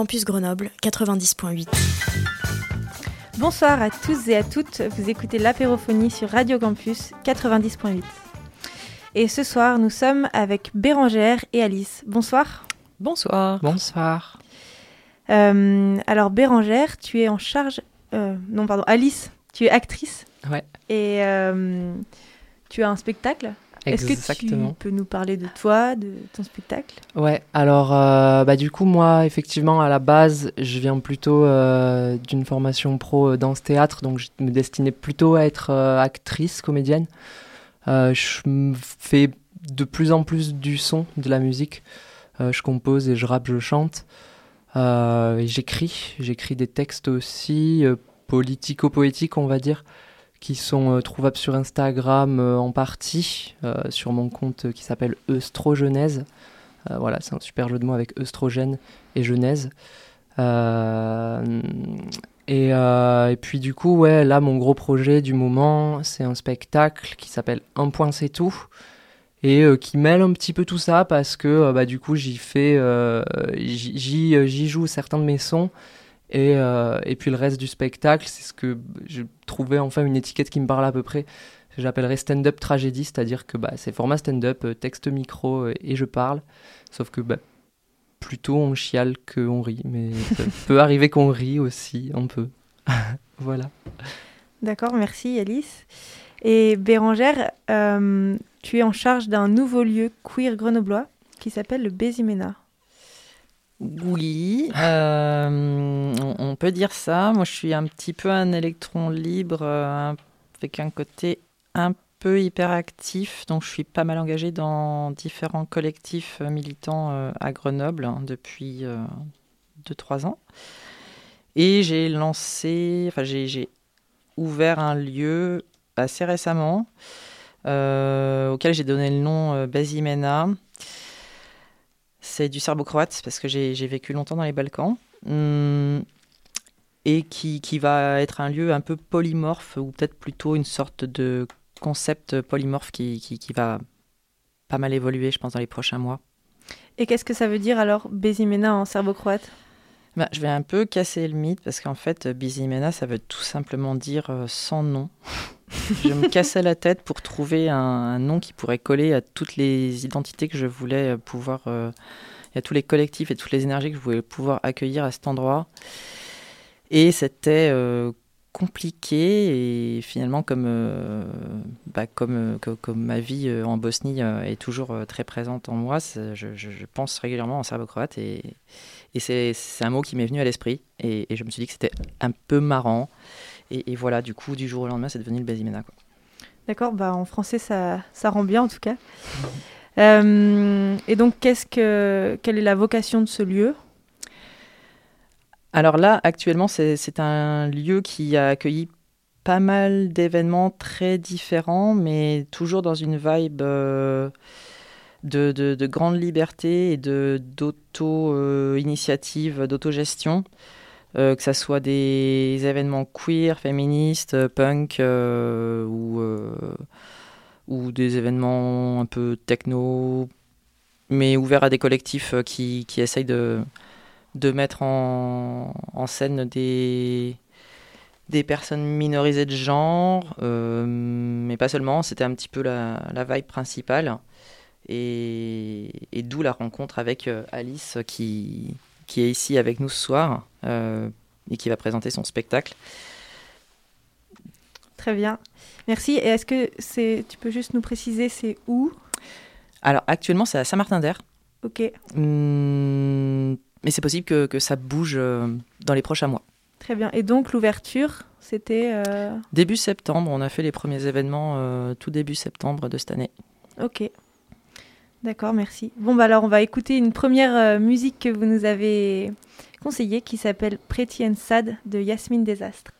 Campus Grenoble 90.8. Bonsoir à tous et à toutes, vous écoutez l'apérophonie sur Radio Campus 90.8. Et ce soir, nous sommes avec Bérangère et Alice. Bonsoir. Bonsoir. Bonsoir. Euh, alors Bérangère, tu es en charge... euh, non, pardon, Alice, tu es actrice. Ouais. Et euh, tu as un spectacle. Est-ce que tu peux nous parler de toi, de ton spectacle? Ouais, alors euh, bah, du coup, moi, effectivement, à la base, je viens plutôt euh, d'une formation pro euh, danse-théâtre, donc je me destinais plutôt à être euh, actrice, comédienne. Je fais de plus en plus du son, de la musique. Je compose et je rappe, je chante. J'écris, j'écris des textes aussi, politico-poétiques, on va dire, qui sont euh, trouvables sur Instagram euh, en partie, euh, sur mon compte qui s'appelle Eustrogenèse. Voilà, c'est un super jeu de mots avec œstrogène et genèse. Et, puis du coup, ouais, là, mon gros projet du moment, c'est un spectacle qui s'appelle Un point c'est tout et qui mêle un petit peu tout ça parce que bah, du coup, j'y fais, j'y joue certains de mes sons. Et, euh, et puis le reste du spectacle, c'est ce que je trouvais enfin une étiquette qui me parle à peu près. J'appellerais stand-up tragédie, c'est-à-dire que bah, c'est format stand-up, euh, texte micro euh, et je parle. Sauf que bah, plutôt on chiale qu'on rit, mais ça peut arriver qu'on rit aussi un peu. voilà. D'accord, merci Alice. Et Bérangère, tu es en charge d'un nouveau lieu queer grenoblois qui s'appelle le Bézimena. Oui, euh, on, peut dire ça. Moi, je suis un petit peu un électron libre euh, avec un côté un peu hyperactif. Donc, je suis pas mal engagée dans différents collectifs militants euh, à Grenoble hein, depuis 2-3 ans. Et j'ai lancé, enfin, j'ai ouvert un lieu assez récemment auquel j'ai donné le nom Bazimena. C'est du serbo-croate parce que j'ai vécu longtemps dans les Balkans. Hum, et qui, qui va être un lieu un peu polymorphe ou peut-être plutôt une sorte de concept polymorphe qui, qui, qui va pas mal évoluer, je pense, dans les prochains mois. Et qu'est-ce que ça veut dire alors Bézimena en serbo-croate? Bah, je vais un peu casser le mythe parce qu'en fait, Bizimena, ça veut tout simplement dire euh, sans nom. je me cassais la tête pour trouver un, nom qui pourrait coller à toutes les identités que je voulais euh, pouvoir, euh, à tous les collectifs et toutes les énergies que je voulais pouvoir accueillir à cet endroit. Et c'était euh, compliqué et finalement comme, euh, bah, comme, co- comme ma vie en Bosnie est toujours très présente en moi, je, pense régulièrement en serbo-croate et, c'est un mot qui m'est venu à l'esprit et je me suis dit que c'était un peu marrant. Et, et voilà, du coup, du jour au lendemain, c'est devenu le Bazimena. Quoi. D'accord, bah en français ça, ça rend bien en tout cas. Euh, et donc qu'est-ce que quelle est la vocation de ce lieu? Alors là, actuellement, c'est un lieu qui a accueilli pas mal d'événements très différents, mais toujours dans une vibe euh, de, de- de grande liberté et d'auto-initiative, d'autogestion. Euh, que ça soit des événements queer, féministes, euh, punk euh, ou, des événements un peu techno, mais ouverts à des collectifs qui, essayent de, mettre en, scène des, personnes minorisées de genre, mais pas seulement, c'était un petit peu la, vibe principale. Et, d'où la rencontre avec Alice qui, est ici avec nous ce soir et qui va présenter son spectacle. Très bien, merci. Et est-ce que c'est tu peux juste nous préciser c'est où? Alors actuellement c'est à Saint-Martin-d'Air, Ok, Hum, mais c'est possible que, que ça bouge euh, dans les prochains mois. très bien. Et donc l'ouverture c'était euh, Début septembre, on a fait les premiers événements euh, tout début septembre de cette année. ok. D'accord, merci. Bon, bah alors on va écouter une première euh, musique que vous nous avez conseillée qui s'appelle Pretty Sad de Yasmine Désastre.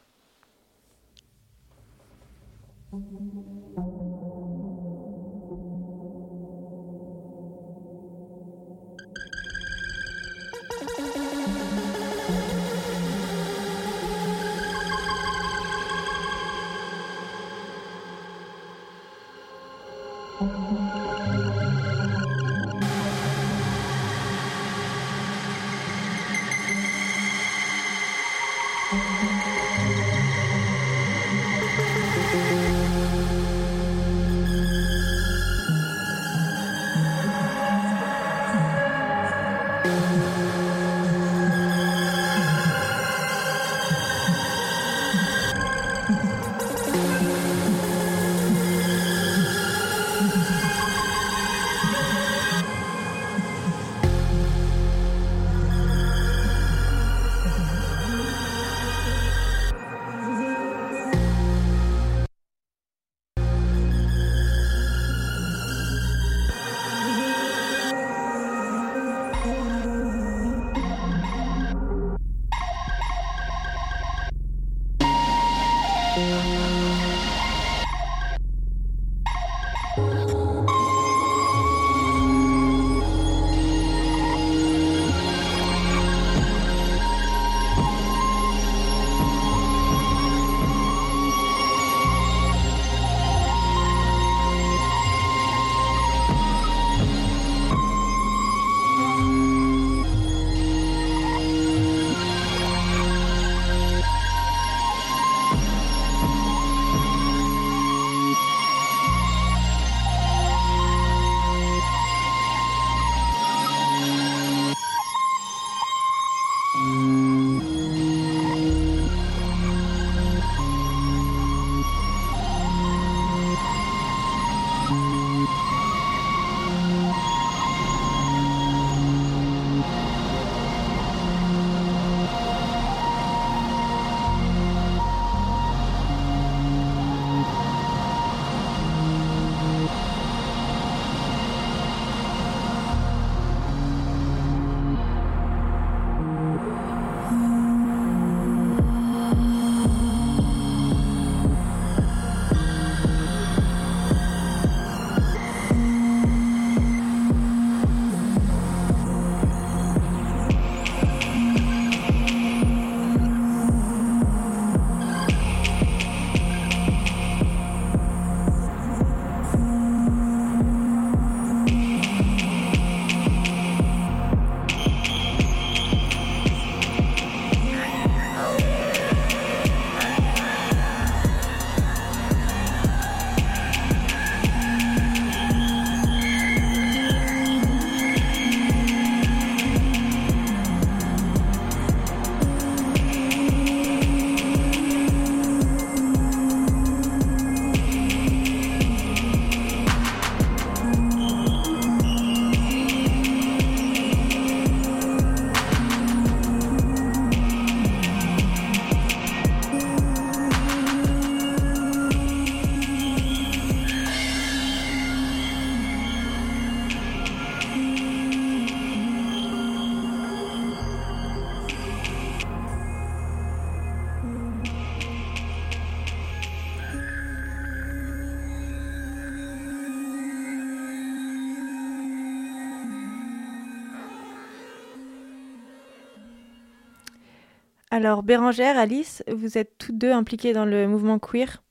Alors, Bérangère, Alice, vous êtes toutes deux impliquées dans le mouvement queer.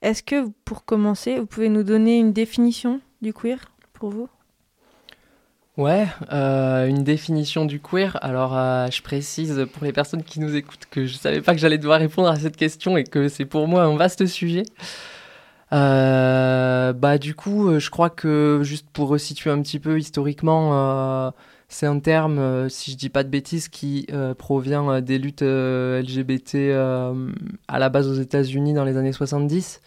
Est-ce que, pour commencer, vous pouvez nous donner une définition du queer pour vous? Ouais, euh, une définition du queer. Alors, euh, je précise pour les personnes qui nous écoutent que je ne savais pas que j'allais devoir répondre à cette question et que c'est pour moi un vaste sujet. Euh, bah, du coup, je crois que juste pour resituer un petit peu historiquement, c'est un terme, euh, si je dis pas de bêtises, qui euh, provient euh, des luttes LGBT à la base aux États-Unis dans les années 70.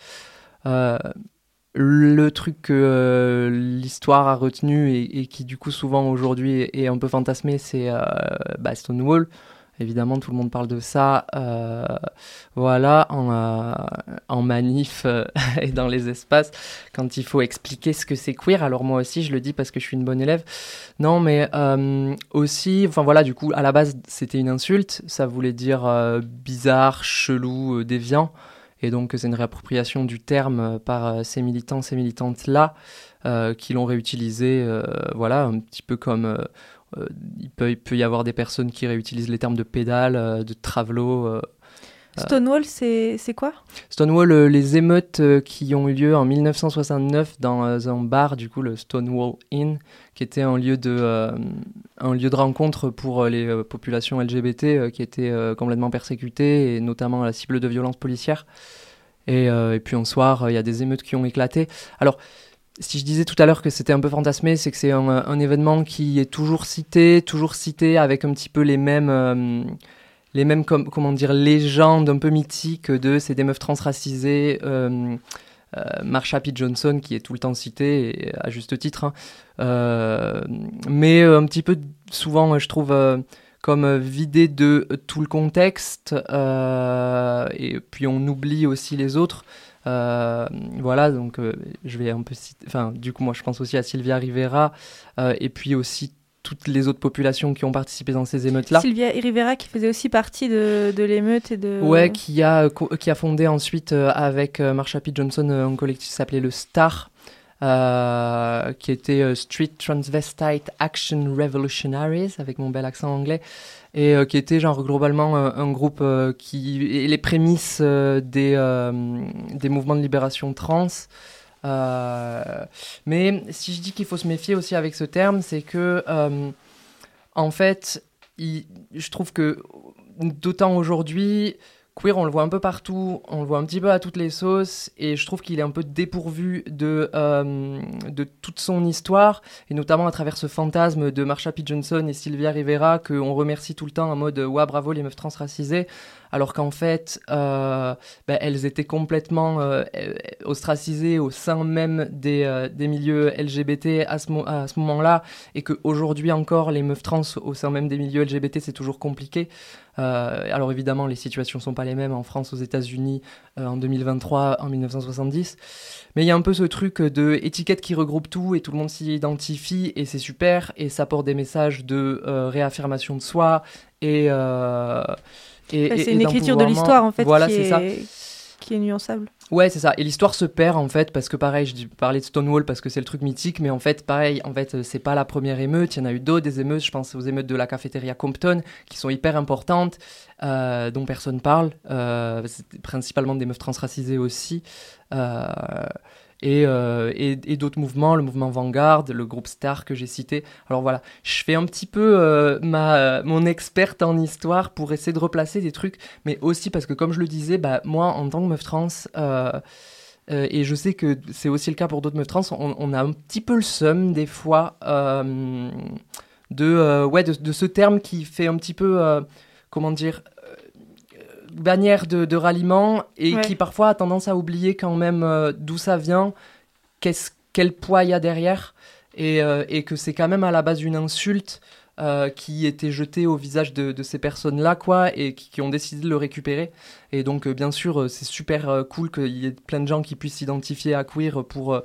le truc que l'histoire a retenu et, qui du coup souvent aujourd'hui est, un peu fantasmé, c'est Stonewall. Évidemment, tout le monde parle de ça, euh, voilà, en, euh, manif euh, et dans les espaces, quand il faut expliquer ce que c'est queer. Alors moi aussi, je le dis parce que je suis une bonne élève. Non, mais aussi, enfin voilà, du coup, à la base, c'était une insulte. Ça voulait dire bizarre, chelou, déviant. Et donc, c'est une réappropriation du terme par ces militants, ces militantes-là, qui l'ont réutilisé, voilà, un petit peu comme il, peut, il peut y avoir des personnes qui réutilisent les termes de pédale, euh, de travelo. Euh, Stonewall, c'est quoi? Stonewall, les émeutes qui ont eu lieu en 1969 dans un bar, du coup le Stonewall Inn, qui était un lieu de, un lieu de rencontre pour les populations LGBT qui étaient complètement persécutées et notamment la cible de violences policières. Et, et puis un soir, il y a des émeutes qui ont éclaté. Alors, si je disais tout à l'heure que c'était un peu fantasmé, c'est que c'est un, événement qui est toujours cité, toujours cité avec un petit peu les mêmes, euh, les mêmes comment dire, légendes un peu mythiques de c'est des meufs transracisées. Euh, euh, Marsha P. Johnson qui est tout le temps citée, à juste titre. Hein. Euh, mais un petit peu souvent, je trouve comme vidé de tout le contexte, et puis on oublie aussi les autres. Euh, voilà, donc euh, je vais un peu citer, enfin, du coup, moi je pense aussi à Sylvia Rivera euh, et puis aussi toutes les autres populations qui ont participé dans ces émeutes-là. Sylvia Rivera qui faisait aussi partie de, de l'émeute et de... Ouais, qui a, qui a fondé ensuite avec Marsha P. Johnson un collectif qui s'appelait le STAR, qui était Street Transvestite Action Revolutionaries, avec mon bel accent anglais, et euh, qui était genre globalement euh, un groupe euh, qui est les prémices des, des mouvements de libération trans. mais si je dis qu'il faut se méfier aussi avec ce terme, c'est que en fait, je trouve que d'autant aujourd'hui, queer, on le voit un peu partout, on le voit un petit peu à toutes les sauces, et je trouve qu'il est un peu dépourvu de, euh, de toute son histoire, et notamment à travers ce fantasme de Marsha P. Johnson et Sylvia Rivera, qu'on remercie tout le temps en mode « Ouah, bravo les meufs transracisées », alors qu'en fait, euh, ben, elles étaient complètement euh, ostracisées au sein même des, des milieux LGBT à ce, à ce moment-là, et qu'aujourd'hui encore, les meufs trans au sein même des milieux LGBT, c'est toujours compliqué. Euh, alors évidemment, les situations sont pas les mêmes en France, aux États-Unis, euh, en 2023, en 1970. Mais il y a un peu ce truc de étiquette qui regroupe tout et tout le monde s'y identifie et c'est super et ça porte des messages de euh, réaffirmation de soi et. C'est une écriture de l'histoire en fait. Voilà, c'est ça qui est nuançable. Ouais, c'est ça. Et l'histoire se perd en fait parce que pareil, je parlais de Stonewall parce que c'est le truc mythique, mais en fait, pareil, en fait, c'est pas la première émeute. Il y en a eu d'autres des émeutes. Je pense aux émeutes de la cafétéria Compton qui sont hyper importantes, euh, dont personne parle. Euh, principalement des meufs transracisées aussi. Euh, euh, et, d'autres mouvements, le mouvement Vanguard, le groupe Star que j'ai cité. Alors voilà, je fais un petit peu euh, ma, mon experte en histoire pour essayer de replacer des trucs, mais aussi parce que comme je le disais, bah, moi en tant que meuf trans, euh, et je sais que c'est aussi le cas pour d'autres meufs trans, on, a un petit peu le seum des fois de, ouais, de, ce terme qui fait un petit peu, comment dire, bannière de, ralliement et qui parfois a tendance à oublier quand même euh, d'où ça vient, quel poids il y a derrière et, euh, et que c'est quand même à la base une insulte euh, qui était jetée au visage de, ces personnes-là, quoi, et qui, ont décidé de le récupérer. Et donc, bien sûr, c'est super cool qu'il y ait plein de gens qui puissent s'identifier à queer pour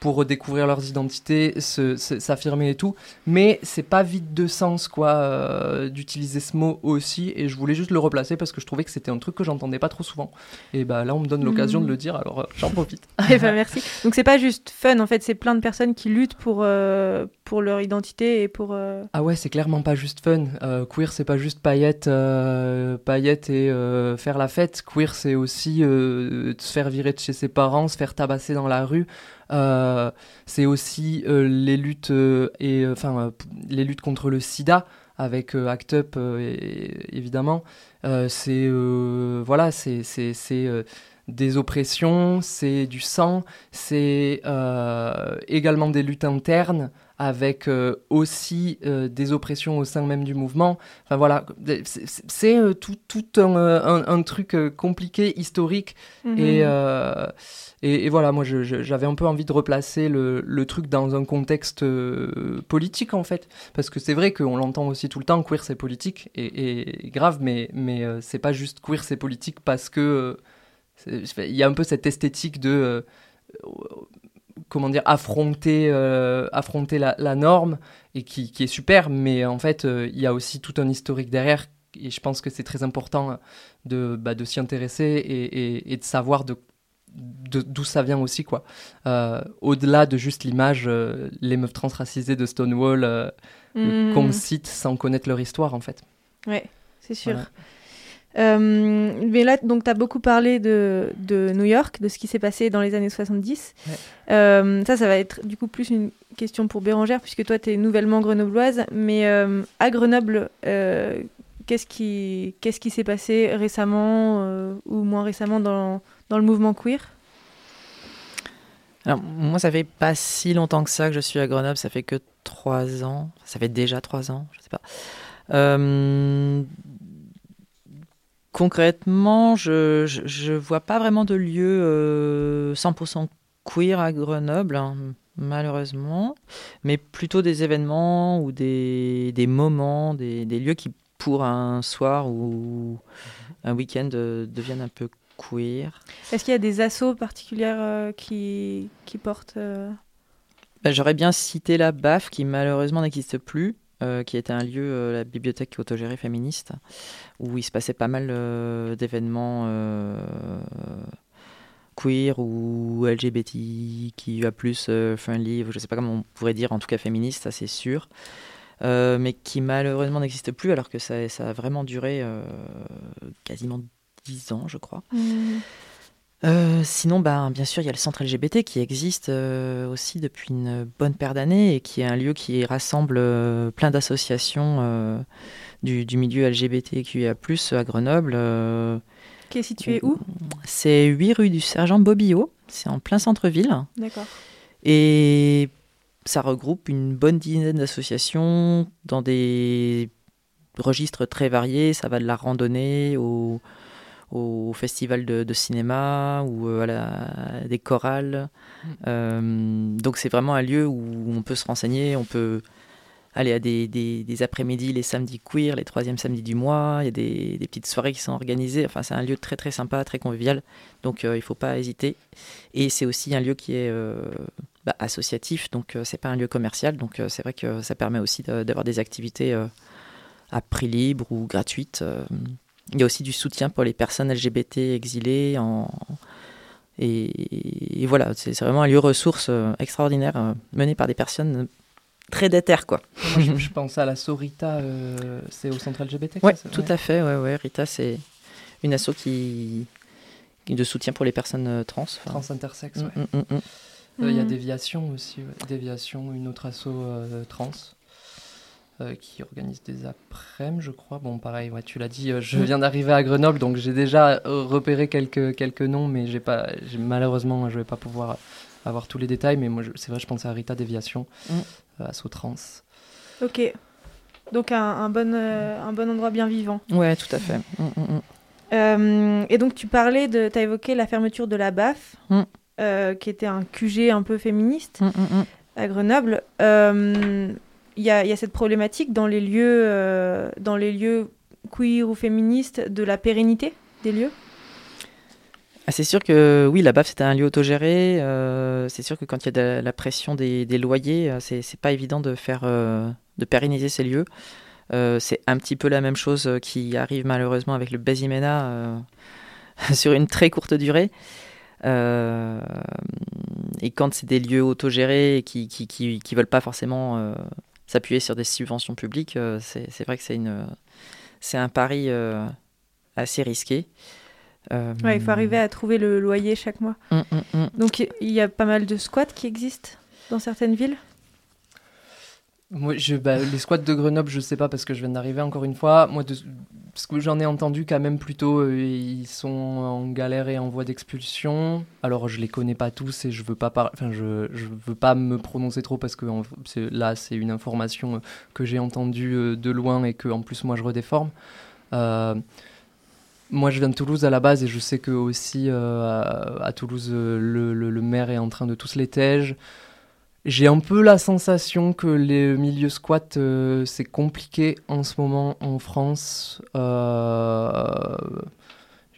pour redécouvrir leurs identités, s'affirmer et tout. Mais c'est pas vide de sens, quoi, euh, d'utiliser ce mot aussi. Et je voulais juste le replacer parce que je trouvais que c'était un truc que j'entendais pas trop souvent. Et bah là, on me donne l'occasion de le dire, alors euh, j'en profite. et eh ben, merci. Donc c'est pas juste fun, en fait, c'est plein de personnes qui luttent pour, euh, pour leur identité et pour. Ah ouais, c'est clairement pas juste fun. queer, c'est pas juste paillettes, paillettes et faire la fête. Queer, c'est aussi se faire virer de chez ses parents, se faire tabasser dans la rue. Euh, c'est aussi euh, les luttes euh, et enfin les luttes contre le SIDA avec Act Up évidemment. c'est voilà, c'est des oppressions, c'est du sang, c'est également des luttes internes avec euh, aussi euh, des oppressions au sein même du mouvement. Enfin voilà, c'est- euh, tout, tout un, un- un truc compliqué, historique. Mhm. Et, et, et voilà, moi j'avais un peu envie de replacer le, le truc dans un contexte politique en fait. Parce que c'est vrai qu'on l'entend aussi tout le temps, queer c'est politique, et, et grave, mais, mais c'est pas juste queer c'est politique parce que. il y a un peu cette esthétique de. Comment dire, affronter, euh, affronter la, la norme, et qui, qui est super, mais en fait, euh, il y a aussi tout un historique derrière, et je pense que c'est très important de, bah, de s'y intéresser et, et- et de savoir de d'où ça vient aussi quoi Euh, au-delà de juste l'image les meufs transracisées de Stonewall Mhm. qu'on cite sans connaître leur histoire en fait Ouais, c'est sûr. Voilà. Euh, mais là, donc, tu as beaucoup parlé de, de New York, de ce qui s'est passé dans les années 70. Ouais. Euh, ça, ça va être du coup plus une question pour Bérangère, puisque toi, tu es nouvellement grenobloise. Mais euh, à Grenoble, qu'est-ce qui qu'est-ce qui s'est passé récemment ou moins récemment dans, dans le mouvement queer? Alors, moi, ça fait pas si longtemps que ça que je suis à Grenoble, ça fait que trois ans. Ça fait déjà trois ans, je sais pas. Euh, concrètement, je, je, je vois pas vraiment de lieu euh, 100% queer à Grenoble, hein, malheureusement, mais plutôt des événements ou des, des moments, des, des lieux qui, pour un soir ou un week-end, euh, deviennent un peu queer. Est-ce qu'il y a des assos particulières euh, qui, qui portent euh, Ben, J'aurais bien cité la BAF qui malheureusement n'existe plus, euh, qui était un lieu, euh, la bibliothèque autogérée féministe, où il se passait pas mal euh, d'événements euh, queer ou LGBT, qui a plus euh, friendly, je sais pas comment on pourrait dire, en tout cas féministe, ça c'est sûr. Euh, mais qui malheureusement n'existe plus alors que ça, ça a vraiment duré euh, quasiment 10 ans, je crois. Euh, sinon, ben, bien sûr, il y a le centre LGBT qui existe aussi depuis une bonne paire d'années et qui est un lieu qui rassemble plein d'associations du, du milieu LGBTQIA+, à Grenoble. euh, Qui est situé où? c'est 8 rue du Sergent Bobillot, c'est en plein centre-ville. D'accord. Et ça regroupe une bonne dizaine d'associations dans des registres très variés. Ça va de la randonnée au, au festival de, de cinéma ou euh, à la, des chorales. Euh, donc c'est vraiment un lieu où on peut se renseigner, on peut aller à des, des- des après-midi les samedis queer, les troisièmes samedis du mois. Il y a des, petites soirées qui sont organisées. Enfin, c'est un lieu très très sympa, très convivial. Donc euh, il ne faut pas hésiter. Et c'est aussi un lieu qui est euh, bah, associatif, donc euh, c'est pas un lieu commercial. Donc euh, c'est vrai que ça permet aussi d'avoir des activités à prix libre ou gratuites. Il y a aussi du soutien pour les personnes LGBT exilées. Et, voilà, c'est vraiment un lieu ressource extraordinaire mené par des personnes très déterres, quoi. Moi, je, je pense à la Sorita, euh, c'est au centre LGBT. Ouais, tout à fait. Ouais, ouais. Rita, c'est une asso qui... qui de soutien pour les personnes euh, trans. enfin. Trans intersexe, ouais. Mm, mm, mm. Euh, Il y a. Déviation aussi, ouais. Déviation, une autre asso euh, trans euh, qui organise des après-midi, je crois. Bon, pareil, ouais, tu l'as dit, euh, je viens d'arriver à Grenoble, donc j'ai déjà repéré quelques, quelques noms, mais j'ai pas, j'ai- malheureusement, je vais pas pouvoir avoir tous les détails. Mais moi, je- c'est vrai, je pense à Rita Déviation. Euh, asso trans. Ok. Donc un, un bon, euh, un bon endroit bien vivant. Ouais, tout à fait. Mm, mm, mm. Euh, et donc tu parlais de, t'as évoqué la fermeture de la BAF, euh, qui était un QG un peu féministe à Grenoble. Euh, Il y, a, y a cette problématique dans les lieux, dans les lieux queer ou féministes de la pérennité des lieux? Ah, c'est sûr que oui, la BAF c'était un lieu autogéré. euh, c'est sûr que quand il y a la pression des, loyers, euh, c'est c'est pas évident de faire euh, de pérenniser ces lieux. C'est un petit peu la même chose qui arrive malheureusement avec le Basimena euh, sur une très courte durée. Et quand c'est des lieux autogérés qui qui veulent pas forcément s'appuyer sur des subventions publiques, c'est c'est vrai que c'est c'est un pari assez risqué. Euh, Ouais, il faut arriver à trouver le loyer chaque mois. Mm, mm, mm. Donc il y a pas mal de squats qui existent dans certaines villes. Moi, je, bah, les squats de Grenoble, je sais pas parce que je viens d'arriver encore une fois. Moi, de, parce que j'en ai entendu quand même plutôt, euh, ils sont en galère et en voie d'expulsion. Alors je les connais pas tous et je veux pas par... enfin je, je veux pas me prononcer trop parce que en- là c'est une information euh, que j'ai entendue euh, de loin et que en plus moi je redéforme. Euh, moi, je viens de Toulouse à la base et je sais que aussi euh, à, Toulouse, le, maire est en train de tous les tèges. J'ai un peu la sensation que les milieux squats, euh, c'est compliqué en ce moment en France. Euh,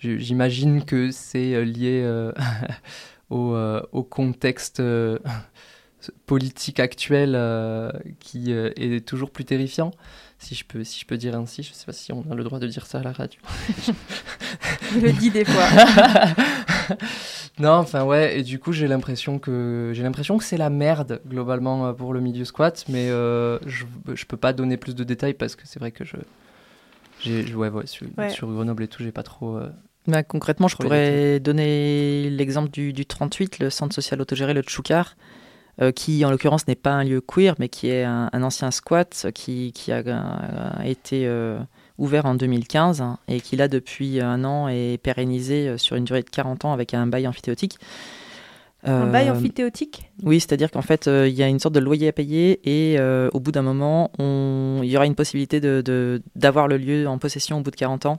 J'imagine que c'est lié au, contexte politique actuel euh, qui euh, est toujours plus terrifiant, si je peux, si je peux dire ainsi. Je ne sais pas si on a le droit de dire ça à la radio. Je le dis des fois. non, enfin ouais, et du coup j'ai l'impression que j'ai l'impression que c'est la merde globalement euh, pour le milieu squat, mais euh, je, je peux pas donner plus de détails parce que c'est vrai que je j'ai ouais, ouais, sur, Ouais. sur Grenoble et tout j'ai pas trop. euh, Bah, concrètement, je pourrais donner l'exemple du, du 38, le centre social autogéré, le Tchoukar, qui en l'occurrence n'est pas un lieu queer, mais qui est un, un ancien squat qui, qui a, euh, été euh, ouvert en 2015 hein, et qui là depuis un an est pérennisé euh, sur une durée de 40 ans avec un bail amphithéotique. Un bail Euh, amphithéotique? oui, c'est-à-dire qu'en fait, euh, il y a une sorte de loyer à payer et euh, au bout d'un moment, on... il y aura une possibilité de- de- d'avoir le lieu en possession au bout de 40 ans.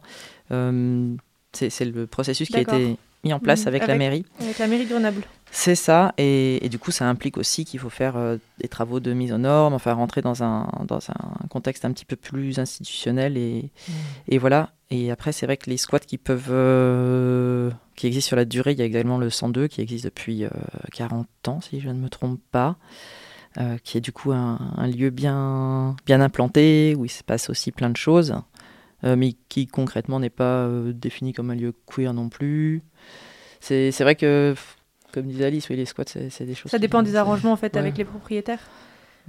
Euh, c'est le processus qui a été mis en place Mhm, avec, la mairie. avec la mairie de Grenoble. C'est ça, et, et du coup, ça implique aussi qu'il faut faire euh, des travaux de mise aux normes, enfin rentrer dans un, dans un contexte un petit peu plus institutionnel, et, et voilà. Et après, c'est vrai que les squats qui peuvent, euh, qui existent sur la durée, il y a également le 102 qui existe depuis euh, 40 ans, si je ne me trompe pas, euh, qui est du coup un, un lieu bien, bien implanté, où il se passe aussi plein de choses, euh, mais qui concrètement n'est pas euh, défini comme un lieu queer non plus. C'est vrai que comme disait Alice, oui, les squats, c'est des choses. Ça qui- dépend des arrangements en fait ouais. avec les propriétaires.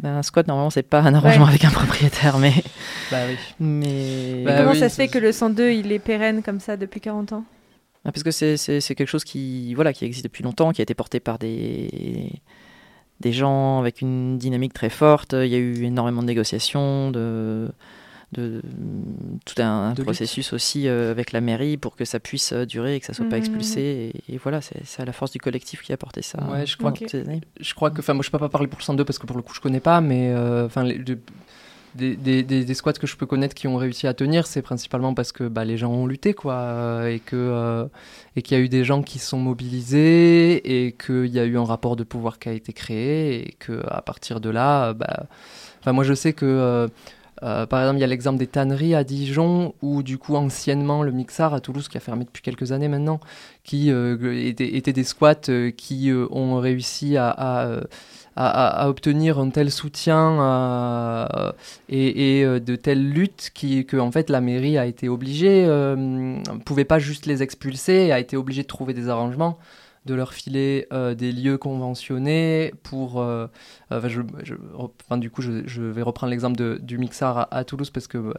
Ben, un squat, normalement, c'est pas un arrangement Ouais. avec un propriétaire, mais. Bah oui. mais... Bah Comment oui, ça se fait que le 102 il est pérenne comme ça depuis 40 ans? Ah, Parce que c'est quelque chose qui, voilà, qui existe depuis longtemps, qui a été porté par des, des gens avec une dynamique très forte. Il y a eu énormément de négociations, de, de, tout un, De lutte. processus aussi euh, avec la mairie pour que ça puisse euh, durer et que ça soit pas Mhm. expulsé. Et, et voilà, c'est c'est à la force du collectif qui a porté ça. Ouais, je crois que-. Je crois que, enfin, moi je peux pas parler pour le 102 parce que pour le coup je connais pas, mais euh, enfin, des, des, des, des squats que je peux connaître qui ont réussi à tenir, c'est principalement parce que bah, les gens ont lutté, quoi, et que euh, et qu'il y a eu des gens qui se sont mobilisés et qu'il y a eu un rapport de pouvoir qui a été créé et que à partir de là, bah, enfin, moi je sais que euh, euh, par exemple, il y a l'exemple des tanneries à Dijon, où du coup, anciennement, le Mixar à Toulouse, qui a fermé depuis quelques années maintenant, qui euh, étaient, des squats euh, qui ont réussi à, obtenir un tel soutien et, de telles luttes qui, que en fait la mairie a été obligée, euh, pouvait pas juste les expulser, a été obligée de trouver des arrangements de leur filer euh, des lieux conventionnés pour euh, euh, enfin, du coup je, vais reprendre l'exemple de- du Mixar à, Toulouse parce que bah,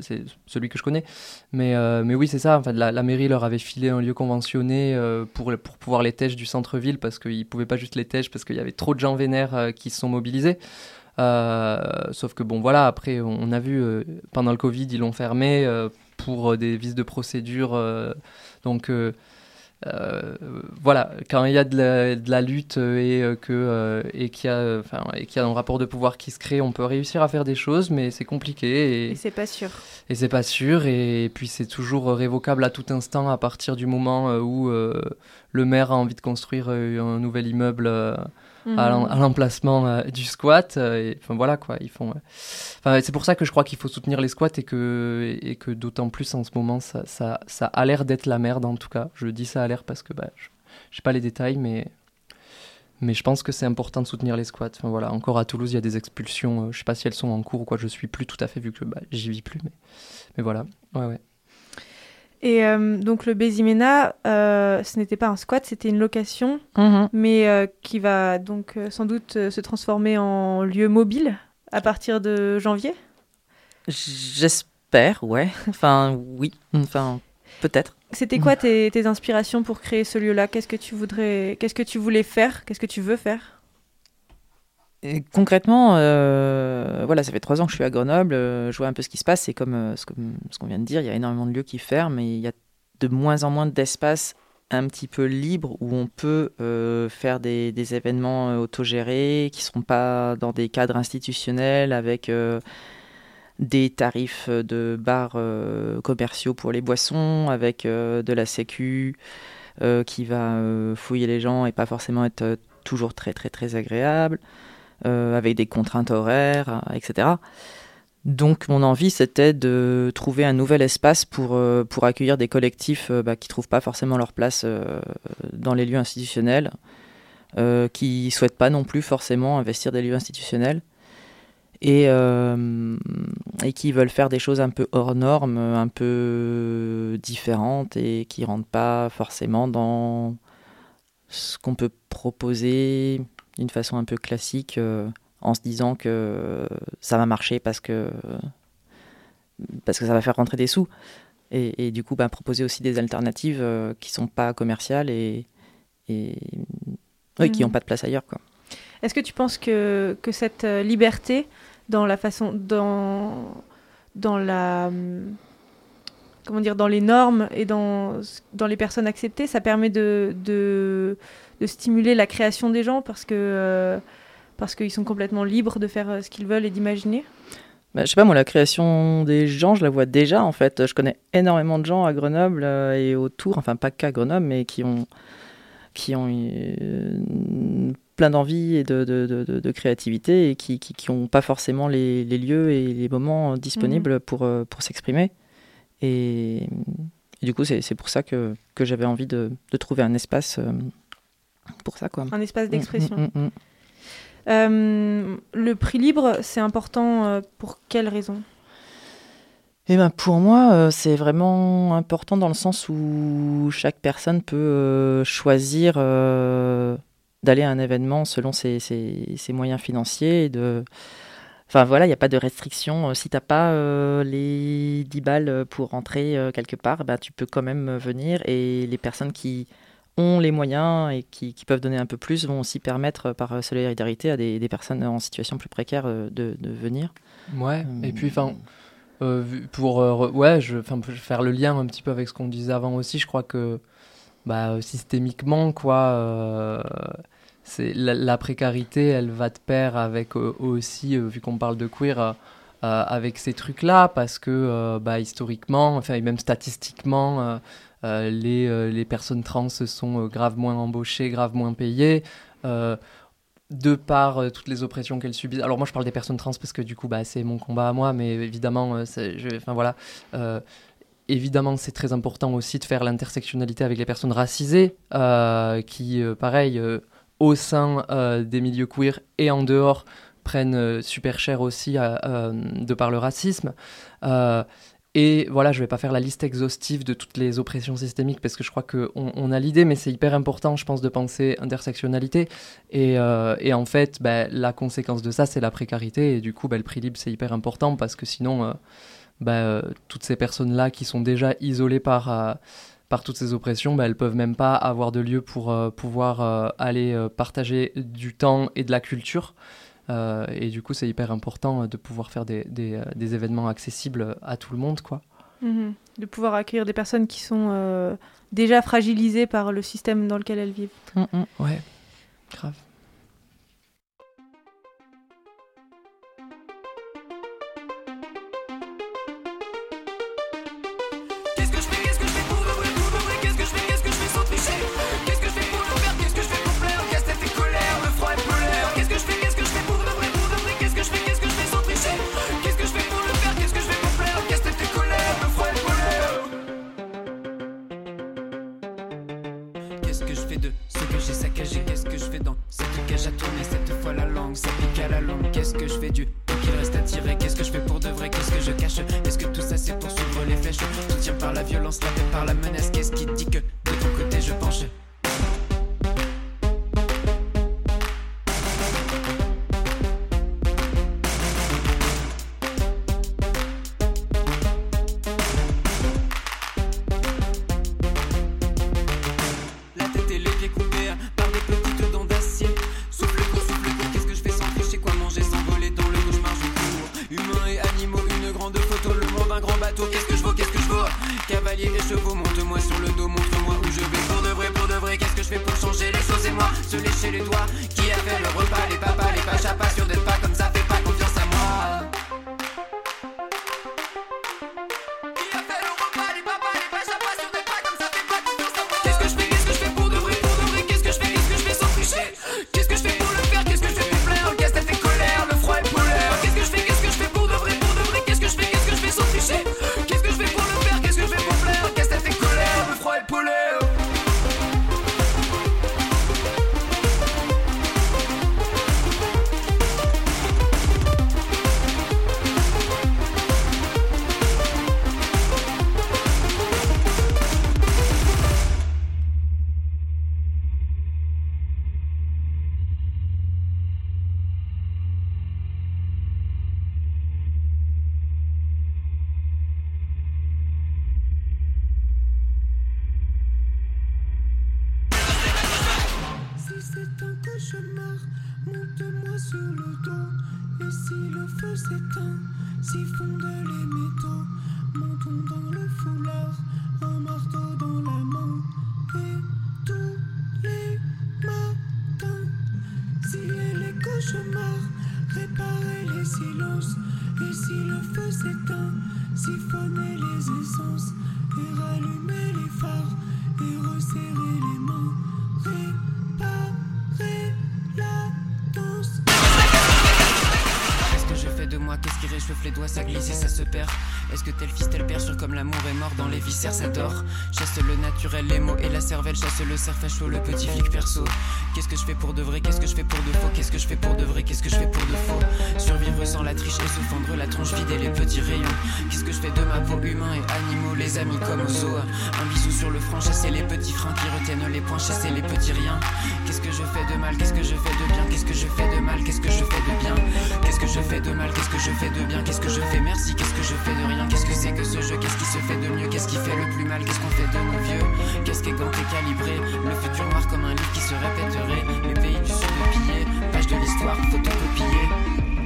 c'est celui que je connais. Mais, mais oui c'est ça la, mairie leur avait filé un lieu conventionné pour, pour pouvoir les tèches du centre-ville parce qu'ils pouvaient pas juste les tèches parce qu'il y avait trop de gens vénères qui se sont mobilisés. Sauf que bon voilà après on a vu pendant le Covid ils l'ont fermé pour des vices de procédure donc euh, voilà, quand il y a de la, de la lutte et euh, que euh, et qu'il y a enfin et qu'il y a un rapport de pouvoir qui se crée, on peut réussir à faire des choses, mais c'est compliqué Et et, c'est pas sûr. et c'est pas sûr et, puis c'est toujours révocable à tout instant à partir du moment euh, où euh, le maire a envie de construire un nouvel immeuble à Mhm. à l'emplacement euh, du squat. euh, et, enfin voilà quoi, ils font. euh, Enfin, c'est pour ça que je crois qu'il faut soutenir les squats et que, et que d'autant plus en ce moment, ça, ça, ça a l'air d'être la merde en tout cas. Je dis ça a l'air parce que bah, je n'ai pas les détails, mais, mais je pense que c'est important de soutenir les squats. Enfin, voilà, encore à Toulouse, il y a des expulsions. euh, je sais pas si elles sont en cours ou quoi, je suis plus tout à fait vu que bah, j'y vis plus. Mais, mais voilà, ouais, ouais. Et euh, donc le Bézimena, euh, ce n'était pas un squat, c'était une location, Mhm. mais euh, qui va donc sans doute se transformer en lieu mobile à partir de janvier? J'espère, ouais. Enfin, oui. Enfin, peut-être. C'était quoi tes, tes inspirations pour créer ce lieu-là? Qu'est-ce que tu voudrais, qu'est-ce que tu voulais faire? Qu'est-ce que tu veux faire? Et concrètement, euh, voilà, ça fait trois ans que je suis à Grenoble. euh, je vois un peu ce qui se passe. C'est comme euh, ce que- ce qu'on vient de dire. Il y a énormément de lieux qui ferment et il y a de moins en moins d'espaces un petit peu libres où on peut faire des, événements autogérés qui ne seront pas dans des cadres institutionnels avec des tarifs de bars commerciaux pour les boissons, avec de la sécu qui va fouiller les gens et pas forcément être toujours très très très agréable, avec des contraintes horaires, euh, etc. Donc mon envie c'était de trouver un nouvel espace pour, euh, pour accueillir des collectifs euh, bah, qui ne trouvent pas forcément leur place euh, dans les lieux institutionnels, euh, qui ne souhaitent pas non plus forcément investir des lieux institutionnels et, euh, et qui veulent faire des choses un peu hors normes, un peu différentes et qui rentrent pas forcément dans ce qu'on peut proposer d'une façon un peu classique euh, en se disant que ça va marcher parce que parce que ça va faire rentrer des sous et, et du coup bah, proposer aussi des alternatives euh, qui sont pas commerciales et, et oui, qui Mhm. n'ont pas de place ailleurs quoi. Est-ce que tu penses que, que cette euh, liberté dans la façon, dans, dans la, hum, comment dire, dans les normes et dans, dans les personnes acceptées, ça permet de, de, de stimuler la création des gens parce que euh, parce qu'ils sont complètement libres de faire euh, ce qu'ils veulent et d'imaginer. Bah, je sais pas, moi, la création des gens, je la vois déjà, en fait. Je connais énormément de gens à Grenoble euh, et autour, enfin, pas qu'à Grenoble, mais qui ont, qui ont plein d'envie et de, de, de, créativité et qui qui, qui ont pas forcément les, les lieux et les moments disponibles pour, euh, pour s'exprimer. Et, et du coup, c'est pour ça que, que j'avais envie de, de trouver un espace euh, pour ça, quoi. Un espace d'expression. Mm, mm, mm, mm. Euh, le prix libre, c'est important euh, pour quelle raison? Eh ben pour moi, euh, c'est vraiment important dans le sens où chaque personne peut euh, choisir euh, d'aller à un événement selon ses, ses- ses moyens financiers. Et de... Enfin voilà, il n'y a pas de restriction. Euh, Si t'as pas euh, les 10 balles pour rentrer euh, quelque part, bah, tu peux quand même euh, venir. Et les personnes qui ont les moyens et qui, qui peuvent donner un peu plus vont aussi permettre euh, par solidarité à des, des personnes en situation plus précaire euh, de, de venir. Ouais, et puis, enfin, euh, pour euh, ouais, je, faire le lien un petit peu avec ce qu'on disait avant aussi, je crois que bah, euh, systémiquement, quoi, euh, c'est la, précarité, elle va de pair avec euh, aussi, euh, vu qu'on parle de queer, euh, avec ces trucs-là, parce que bah, historiquement, enfin, et même statistiquement, les, les personnes trans sont euh, grave moins embauchées, grave moins payées. de par toutes les oppressions qu'elles subissent. Alors moi je parle des personnes trans parce que du coup bah, c'est mon combat à moi, mais évidemment, enfin voilà, évidemment c'est très important aussi de faire l'intersectionnalité avec les personnes racisées, qui pareil au sein euh, des milieux queer et en dehors prennent euh, super cher aussi euh, de par le racisme. Et voilà, je vais pas faire la liste exhaustive de toutes les oppressions systémiques parce que je crois qu'on on a l'idée, mais c'est hyper important, je pense, de penser intersectionnalité. Et, et en fait, bah, la conséquence de ça, c'est la précarité. Et du coup, bah, le prix libre, c'est hyper important parce que sinon, bah, toutes ces personnes-là qui sont déjà isolées par, par toutes ces oppressions, bah, elles peuvent même pas avoir de lieu pour euh, pouvoir euh, aller euh, partager du temps et de la culture. Et du coup, c'est hyper important de pouvoir faire des, des, des événements accessibles à tout le monde, quoi. Mhm. De pouvoir accueillir des personnes qui sont déjà fragilisées par le système dans lequel elles vivent. Ouais, grave. Le petit flic perso. Qu'est-ce que je fais pour de vrai Qu'est-ce que je fais pour de faux Qu'est-ce que je fais pour de vrai Qu'est-ce que je fais pour de faux Survivre sans la triche et se fendre la tronche vide et les petits rayons. Qu'est-ce que je fais de ma peau humain et animaux, les amis comme au zoo Un bisou sur le front, chasser les petits freins qui retiennent les points, chasser les petits riens. Qu'est-ce que je fais de mal Qu'est-ce que je fais de bien Qu'est-ce que je fais de mal Qu'est-ce que je fais de bien Qu'est-ce que je fais de mal Qu'est-ce que je fais de bien Qu'est-ce que je fais merci Qu'est-ce que je fais de rien Qu'est-ce que c'est que ce jeu Qu'est-ce qui se fait de mieux Qu'est-ce qui fait le plus mal Qu'est-ce qu'on fait de nos vieux Qu'est-ce qui est ganté calibré Le futur noir comme un livre qui se répéterait. Les pays du sud pillés Page de l'histoire photocopiée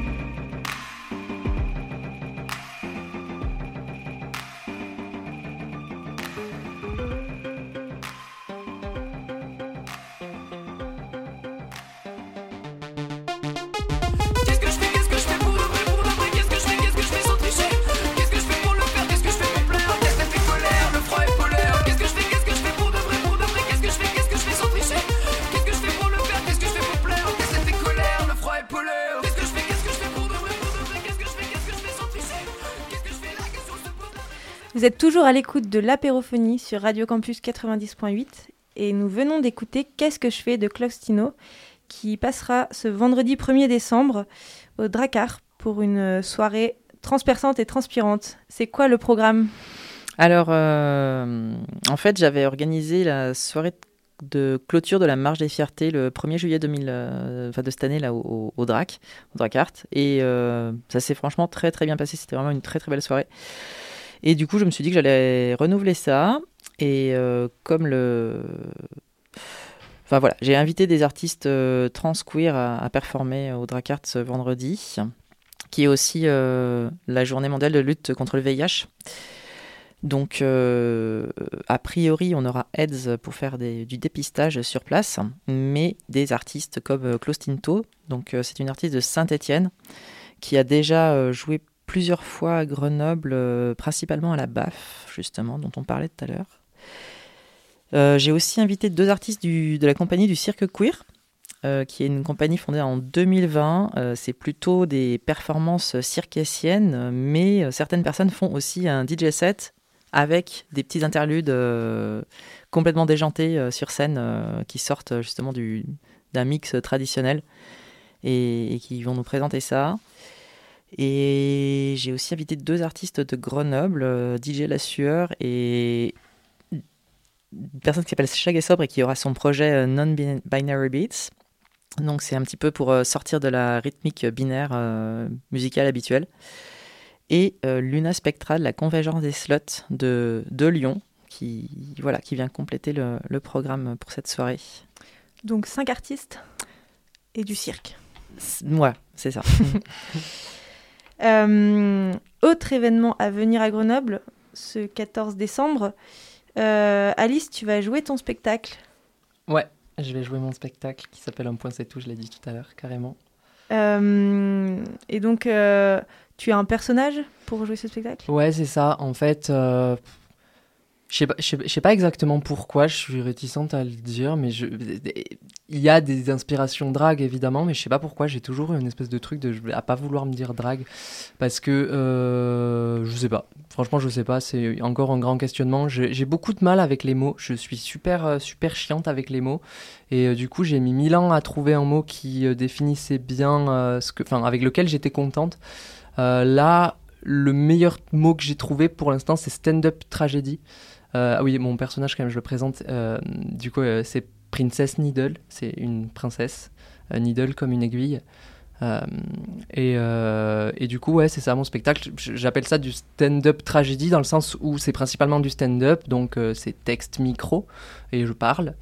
Vous êtes toujours à l'écoute de l'apérophonie sur Radio Campus 90.8 et nous venons d'écouter Qu'est-ce que je fais de Claustino qui passera ce vendredi 1er décembre au Dracar pour une soirée transperçante et transpirante. C'est quoi le programme? Alors, euh, en fait, j'avais organisé la soirée de clôture de la Marche des Fiertés le 1er juillet 2000, euh, de cette année là au, au Drac, au Dracart, et euh, ça s'est franchement très très bien passé. C'était vraiment une très très belle soirée. Et du coup, je me suis dit que j'allais renouveler ça. Et euh, comme le Enfin voilà, j'ai invité des artistes euh, trans queer à, performer au Dracart ce vendredi, qui est aussi euh, la journée mondiale de lutte contre le VIH. Donc, a priori, on aura AIDS pour faire du dépistage sur place, mais des artistes comme euh, Klaus Tinto. Donc, c'est une artiste de Saint-Étienne qui a déjà joué plusieurs fois à Grenoble, euh, principalement à la BAF, justement, dont on parlait tout à l'heure. Euh, J'ai aussi invité deux artistes de la compagnie du Cirque Queer, euh, qui est une compagnie fondée en 2020. Euh, c'est plutôt des performances circassiennes, mais certaines personnes font aussi un DJ set avec des petits interludes complètement déjantés sur scène qui sortent justement du- d'un mix traditionnel et qui vont nous présenter ça. Et j'ai aussi invité deux artistes de Grenoble, euh, DJ La Sueur et une personne qui s'appelle Shag et Sobre et qui aura son projet euh, Non-Binary Beats. Donc c'est un petit peu pour euh, sortir de la rythmique binaire euh, musicale habituelle. Et euh, Luna Spectra de la Convergence des Slots de, de Lyon, qui, voilà, qui vient compléter le, le programme pour cette soirée. Donc cinq artistes et du cirque. Ouais, c'est ça. Euh, autre événement à venir à Grenoble, ce 14 décembre. Euh, Alice, tu vas jouer ton spectacle. Ouais, je vais jouer mon spectacle qui s'appelle Un point c'est tout, je l'ai dit tout à l'heure, carrément. Euh, et donc, euh, tu as un personnage pour jouer ce spectacle? Ouais, c'est ça. En fait, euh, je sais pas, sais- pas exactement pourquoi, je suis réticente à le dire, mais il y a des inspirations drag évidemment, mais je sais pas pourquoi, j'ai toujours eu une espèce de truc de à pas vouloir me dire drag parce que euh, je sais pas. Franchement, je sais pas, c'est encore un grand questionnement. J'ai beaucoup de mal avec les mots. Je suis super euh, super chiante avec les mots et euh, du coup, j'ai mis mille ans à trouver un mot qui euh, définissait bien enfin, avec lequel j'étais contente. Là, le meilleur mot que j'ai trouvé pour l'instant, c'est stand-up tragédie. Euh, ah oui, mon personnage, quand même, je le présente. euh, du coup, euh, c'est Princess Needle. C'est une princesse. needle comme une aiguille. Et, du coup, ouais, c'est ça mon spectacle. J'appelle ça du stand-up tragédie dans le sens où c'est principalement du stand-up, donc c'est texte micro et je parle.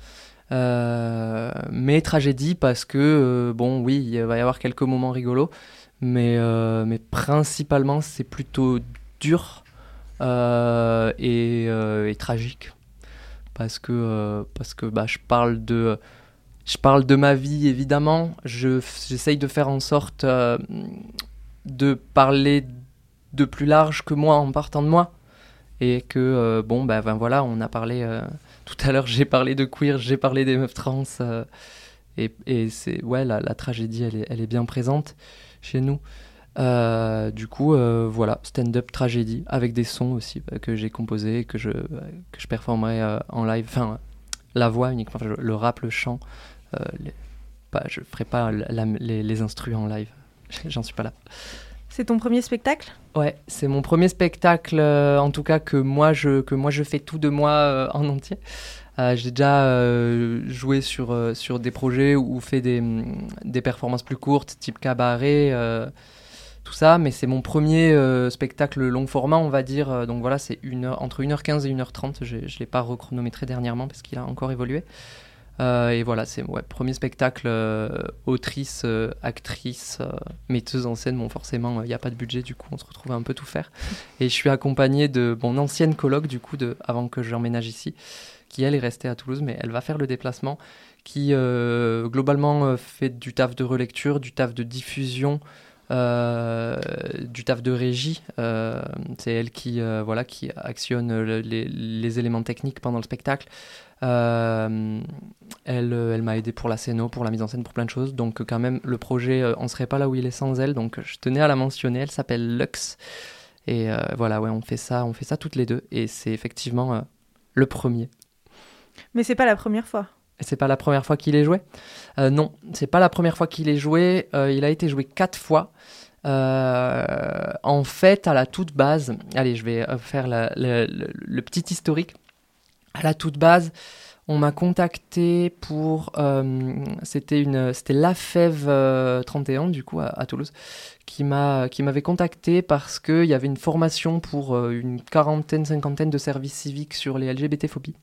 Mais tragédie parce que, bon, oui, il va y avoir quelques moments rigolos, mais, principalement c'est plutôt dur et, euh, et tragique parce que, euh, parce que bah, je parle de. Je parle de ma vie, évidemment. Je, j'essaye de faire en sorte euh, de parler de plus large que moi en partant de moi. Et que, euh, bon, ben voilà, on a parlé. euh, tout à l'heure, j'ai parlé de queer, j'ai parlé des meufs trans. euh, et et c'est. Ouais, la, la tragédie, elle est, elle est bien présente chez nous. Euh, du coup, euh, voilà, stand-up tragédie, avec des sons aussi euh, que j'ai composés, que je, que je performerai en live. Enfin, la voix uniquement, enfin, le rap, le chant. Les- pas, je ferai pas la- la- les, les instrus en live. J'en suis pas là. C'est ton premier spectacle? Ouais, c'est mon premier spectacle, en tout cas que moi je que moi je fais tout de moi en entier. Euh, J'ai déjà euh, joué sur euh, sur des projets ou fait des hum, des performances plus courtes, type cabaret, tout ça, mais c'est mon premier euh, spectacle long format, on va dire. Euh, Donc voilà, c'est une heure, entre 1h15 et 1h30. Je ne l'ai pas rechronométré dernièrement parce qu'il a encore évolué. Euh, et voilà, c'est ouais, premier spectacle euh, autrice, euh, actrice, metteuse en scène. Bon, forcément, il n'y a pas de budget, du coup, on se retrouve à un peu tout faire. Et je suis accompagné de mon ancienne coloc, du coup, de, avant que j'emménage ici, qui elle est restée à Toulouse, mais elle va faire le déplacement, qui globalement fait du taf de relecture, du taf de diffusion. Euh, du taf de régie, Euh, c'est elle qui euh, voilà qui actionne le- les, éléments techniques pendant le spectacle. Elle, elle m'a aidé pour la scéno, pour la mise en scène, pour plein de choses. Donc, quand même, le projet, on serait pas là où il est sans elle. Donc, je tenais à la mentionner. Elle s'appelle Lux. Et voilà, ouais, on fait ça, on fait ça toutes les deux. Et c'est effectivement le premier. Mais c'est pas la première fois. C'est pas la première fois qu'il est joué? Euh, Non, c'est pas la première fois qu'il est joué. Euh, il a été joué quatre fois. Euh, en fait, à la toute base, allez, je vais faire le, petit historique. À la toute base, on m'a contacté pour. c'était une, c'était la Fève euh, 31 du coup à, Toulouse, qui m'a, qui m'avait contacté parce qu'il y avait une formation pour une quarantaine, cinquantaine de services civiques sur les LGBT phobies.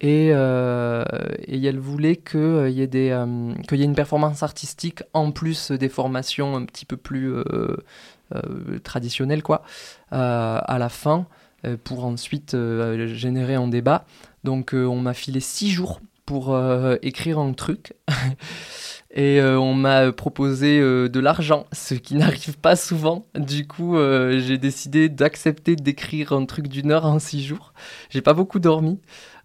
Et, euh, et elle voulait qu'il y, ait des, euh, qu'il y ait une performance artistique en plus des formations un petit peu plus euh, euh, traditionnelles, quoi, euh, à la fin, euh, pour ensuite euh, générer un débat. Donc euh, on m'a filé six jours pour euh, écrire un truc. Et euh, on m'a proposé euh, de l'argent, ce qui n'arrive pas souvent. Du coup, euh, j'ai décidé d'accepter d'écrire un truc d'une heure en six jours. J'ai pas beaucoup dormi.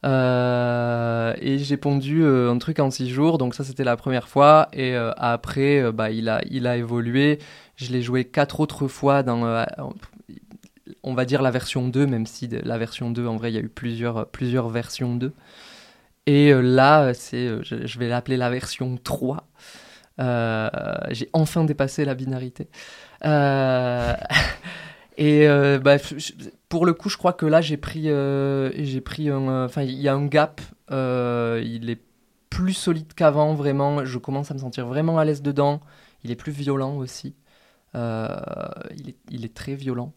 Et j'ai pondu un truc en six jours, donc ça c'était la première fois. Et après, bah, il, a, il a évolué. Je l'ai joué quatre autres fois dans, on va dire la version 2, même si la version 2, en vrai, il y a eu plusieurs, plusieurs versions 2. Et euh, là, c'est, euh, je, vais l'appeler la version 3. Euh, j'ai enfin dépassé la binarité. Euh, et euh, bah, pour le coup, je crois que là, j'ai pris, euh, j'ai pris euh, enfin, il y a un gap. euh, il est plus solide qu'avant, vraiment. Je commence à me sentir vraiment à l'aise dedans. Il est plus violent aussi. Euh, il, est, il est très violent.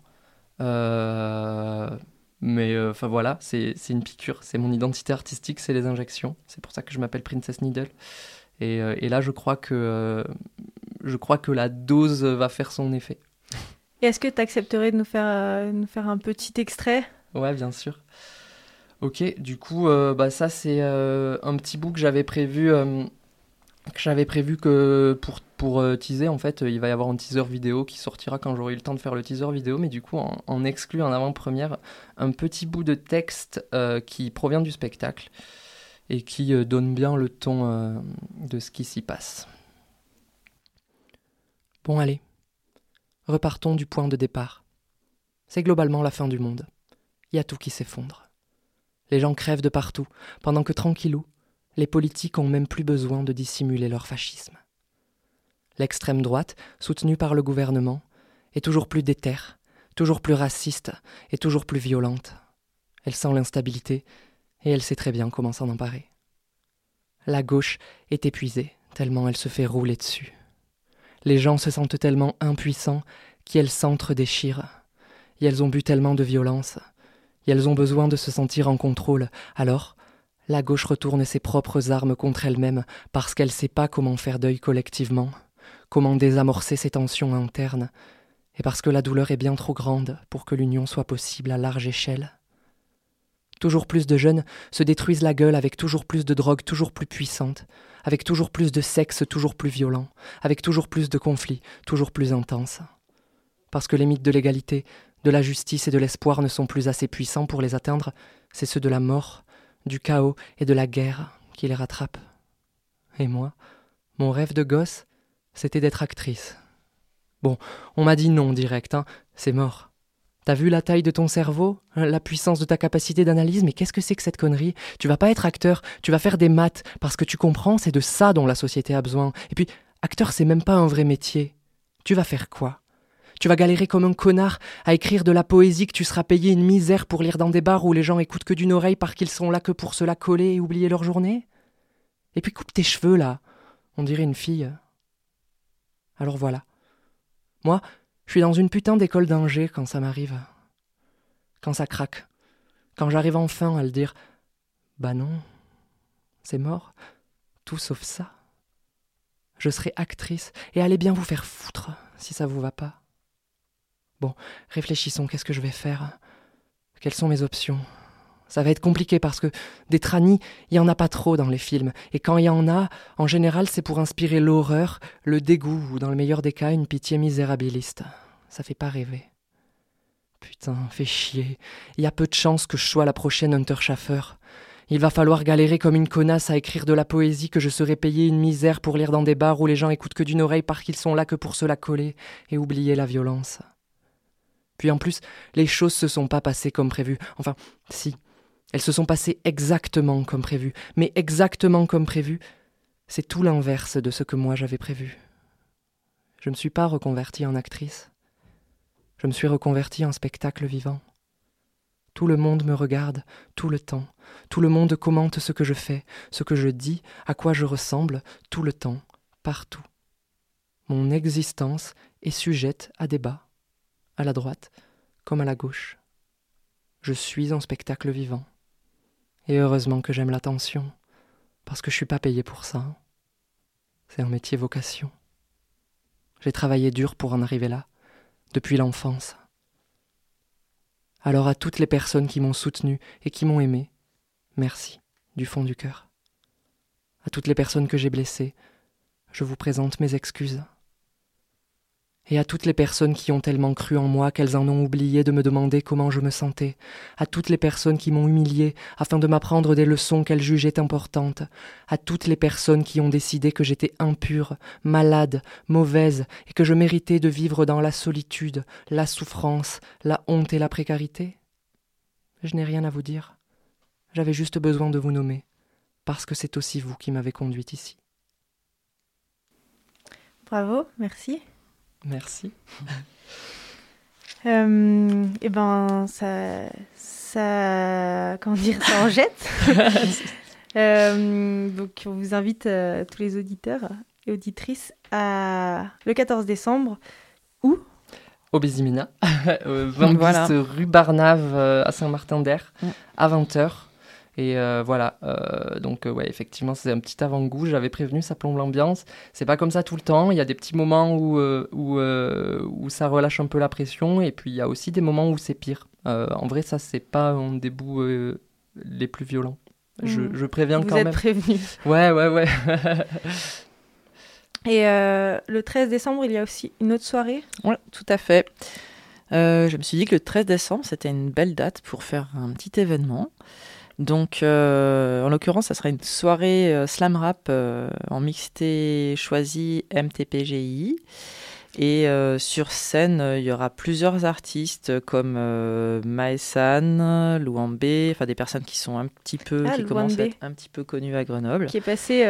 Mais euh, enfin voilà, c'est une piqûre, c'est mon identité artistique, c'est les injections. C'est pour ça que je m'appelle Princess Needle. Et, euh, et là, je crois que euh, je crois que la dose va faire son effet. Et est-ce que tu accepterais de nous faire, nous faire un petit extrait? Ouais, bien sûr. Ok, du coup, bah, ça c'est un petit bout que j'avais prévu, que j'avais prévu que pour, pour euh, teaser, en fait, il va y avoir un teaser vidéo qui sortira quand j'aurai eu le temps de faire le teaser vidéo, mais du coup, en exclut en avant-première un petit bout de texte euh, qui provient du spectacle et qui euh, donne bien le ton euh, de ce qui s'y passe. Bon, allez, repartons du point de départ. C'est globalement la fin du monde. Il y a tout qui s'effondre. Les gens crèvent de partout, pendant que tranquillou, les politiques ont même plus besoin de dissimuler leur fascisme. L'extrême droite, soutenue par le gouvernement, est toujours plus déterre, toujours plus raciste et toujours plus violente. Elle sent l'instabilité et elle sait très bien comment s'en emparer. La gauche est épuisée, tellement elle se fait rouler dessus. Les gens se sentent tellement impuissants qu'elles s'entre-déchirent. Et elles ont bu tellement de violence et elles ont besoin de se sentir en contrôle. Alors, la gauche retourne ses propres armes contre elle-même parce qu'elle ne sait pas comment faire deuil collectivement, comment désamorcer ces tensions internes, et parce que la douleur est bien trop grande pour que l'union soit possible à large échelle. Toujours plus de jeunes se détruisent la gueule avec toujours plus de drogues toujours plus puissantes, avec toujours plus de sexe toujours plus violent, avec toujours plus de conflits toujours plus intenses. Parce que les mythes de l'égalité, de la justice et de l'espoir ne sont plus assez puissants pour les atteindre, c'est ceux de la mort, du chaos et de la guerre qui les rattrapent. Et moi, mon rêve de gosse, c'était d'être actrice. Bon, on m'a dit non direct, hein, c'est mort. T'as vu la taille de ton cerveau, la puissance de ta capacité d'analyse, mais qu'est-ce que c'est que cette connerie? Tu vas pas être acteur, tu vas faire des maths, parce que tu comprends, c'est de ça dont la société a besoin. Et puis, acteur, c'est même pas un vrai métier. Tu vas faire quoi? Tu vas galérer comme un connard à écrire de la poésie que tu seras payé une misère pour lire dans des bars où les gens écoutent que d'une oreille parce qu'ils sont là que pour se la coller et oublier leur journée? Et puis coupe tes cheveux là, on dirait une fille. Alors voilà. Moi, je suis dans une putain d'école d'ingé quand ça m'arrive. Quand ça craque. Quand j'arrive enfin à le dire Bah non, c'est mort. Tout sauf ça. Je serai actrice et allez bien vous faire foutre si ça vous va pas. Bon, réfléchissons, qu'est-ce que je vais faire? Quelles sont mes options? Ça va être compliqué parce que des trannies, il n'y en a pas trop dans les films. Et quand il y en a, en général, c'est pour inspirer l'horreur, le dégoût ou, dans le meilleur des cas, une pitié misérabiliste. Ça fait pas rêver. Putain, fait chier. Il y a peu de chances que je sois la prochaine Hunter Schaffer. Il va falloir galérer comme une connasse à écrire de la poésie que je serai payé une misère pour lire dans des bars où les gens écoutent que d'une oreille parce qu'ils sont là que pour se la coller et oublier la violence. Puis en plus, les choses se sont pas passées comme prévu. Enfin, si. Elles se sont passées exactement comme prévu. Mais exactement comme prévu, c'est tout l'inverse de ce que moi j'avais prévu. Je ne me suis pas reconvertie en actrice. Je me suis reconvertie en spectacle vivant. Tout le monde me regarde, tout le temps. Tout le monde commente ce que je fais, ce que je dis, à quoi je ressemble, tout le temps, partout. Mon existence est sujette à débat à la droite comme à la gauche. Je suis un spectacle vivant. Et heureusement que j'aime l'attention, parce que je suis pas payé pour ça. C'est un métier vocation. J'ai travaillé dur pour en arriver là, depuis l'enfance. Alors à toutes les personnes qui m'ont soutenu et qui m'ont aimé, merci du fond du cœur. À toutes les personnes que j'ai blessées, je vous présente mes excuses et à toutes les personnes qui ont tellement cru en moi qu'elles en ont oublié de me demander comment je me sentais, à toutes les personnes qui m'ont humilié afin de m'apprendre des leçons qu'elles jugeaient importantes, à toutes les personnes qui ont décidé que j'étais impure, malade, mauvaise, et que je méritais de vivre dans la solitude, la souffrance, la honte et la précarité. Je n'ai rien à vous dire. J'avais juste besoin de vous nommer, parce que c'est aussi vous qui m'avez conduite ici. Bravo, merci. Merci. Euh, et ben, ça, ça, comment dire, ça en jette. Euh, donc, on vous invite euh, tous les auditeurs et auditrices à le 14 décembre. Où? Au Bézimina, 20 Voilà. rue Barnave euh, à Saint-Martin-d'Air, Mm. à 20h. Et euh, voilà, euh, donc euh, ouais, effectivement, c'est un petit avant-goût. J'avais prévenu, ça plombe l'ambiance. C'est pas comme ça tout le temps. Il y a des petits moments où, euh, où, euh, où ça relâche un peu la pression. Et puis il y a aussi des moments où c'est pire. Euh, en vrai, ça, c'est pas un des bouts euh, les plus violents. Je, Mhm. je préviens Vous quand êtes même. prévenus. Ouais, ouais, ouais. Et euh, le 13 décembre, il y a aussi une autre soirée? Ouais, tout à fait. Euh, je me suis dit que le 13 décembre, c'était une belle date pour faire un petit événement. Donc, euh, en l'occurrence, ça sera une soirée euh, slam rap euh, en mixité choisie MTPGI. Et sur scène, il y aura plusieurs artistes comme Maësan, Louambé, enfin des personnes qui sont un petit peu, Ah, qui commencent à être un petit peu connues à Grenoble. qui est passé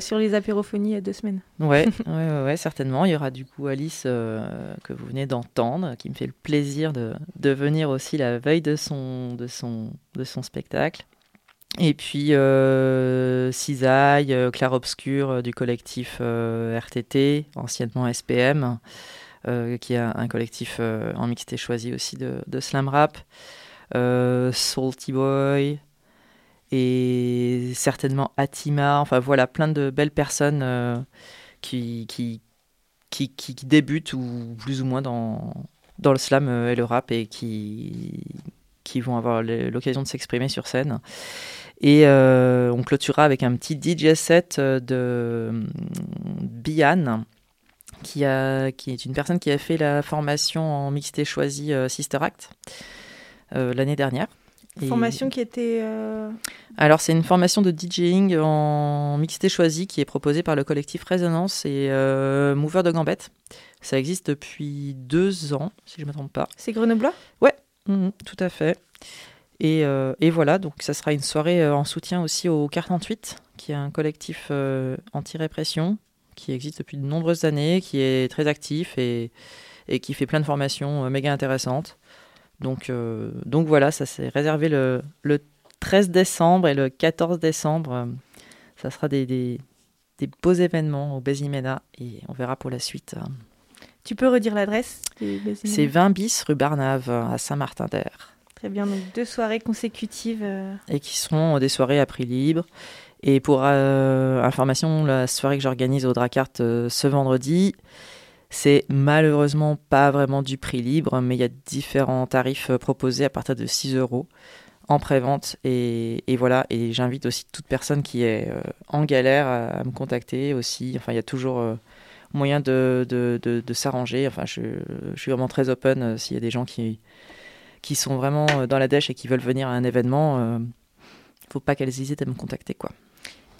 sur les apérophonies il y a deux semaines. Ouais, ouais, ouais, ouais, certainement. Il y aura du coup Alice que vous venez d'entendre, qui me fait le plaisir de, de venir aussi la veille de son, de son, de son spectacle. Et puis euh, Cisaille, euh, Obscur euh, du collectif euh, RTT, anciennement SPM, qui est un, collectif en mixité choisi aussi de, slam rap. Salty Boy, et certainement Atima. Enfin voilà, plein de belles personnes qui, qui, qui, qui- débutent ou plus ou moins dans, dans le slam et le rap et qui, qui vont avoir l'occasion de s'exprimer sur scène. Et euh, on clôturera avec un petit DJ set euh, de hum, Bian. Qui, a, qui est une personne qui a fait la formation en mixité choisie euh, Sister Act euh, l'année dernière. Et- Formation qui était. euh, alors, c'est une formation de DJing en mixité choisie qui est proposée par le collectif Résonance et euh, Mover de Gambette. Ça existe depuis deux ans, si je ne me trompe pas. C'est grenoblois Mhm, tout à fait. Et, euh, et voilà, donc ça sera une soirée euh, en soutien aussi au 48, qui est un collectif euh, anti-répression, qui existe depuis de nombreuses années, qui est très actif et, et qui fait plein de formations euh, méga intéressantes. Donc, donc voilà, ça s'est réservé le, le 13 décembre et le 14 décembre. ça sera des, des, des beaux événements au Bézimena et on verra pour la suite. euh. Tu peux redire l'adresse C'est événements 20 bis rue Barnave à Saint-Martin-d'Air. Très bien, donc deux soirées consécutives. euh, et qui seront des soirées à prix libre. Et pour euh, information, la soirée que j'organise au Dracart euh, ce vendredi, c'est malheureusement pas vraiment du prix libre, mais il y a différents tarifs euh, proposés à partir de 6 euros en pré-vente. Et, voilà, et j'invite aussi toute personne qui est euh, en galère à, me contacter aussi. Enfin, il y a toujours euh, moyen de, s'arranger. Enfin, je, je suis vraiment très open euh, s'il y a des gens qui, qui sont vraiment euh, dans la dèche et qui veulent venir à un événement. euh, faut pas qu'elles hésitent à me contacter quoi.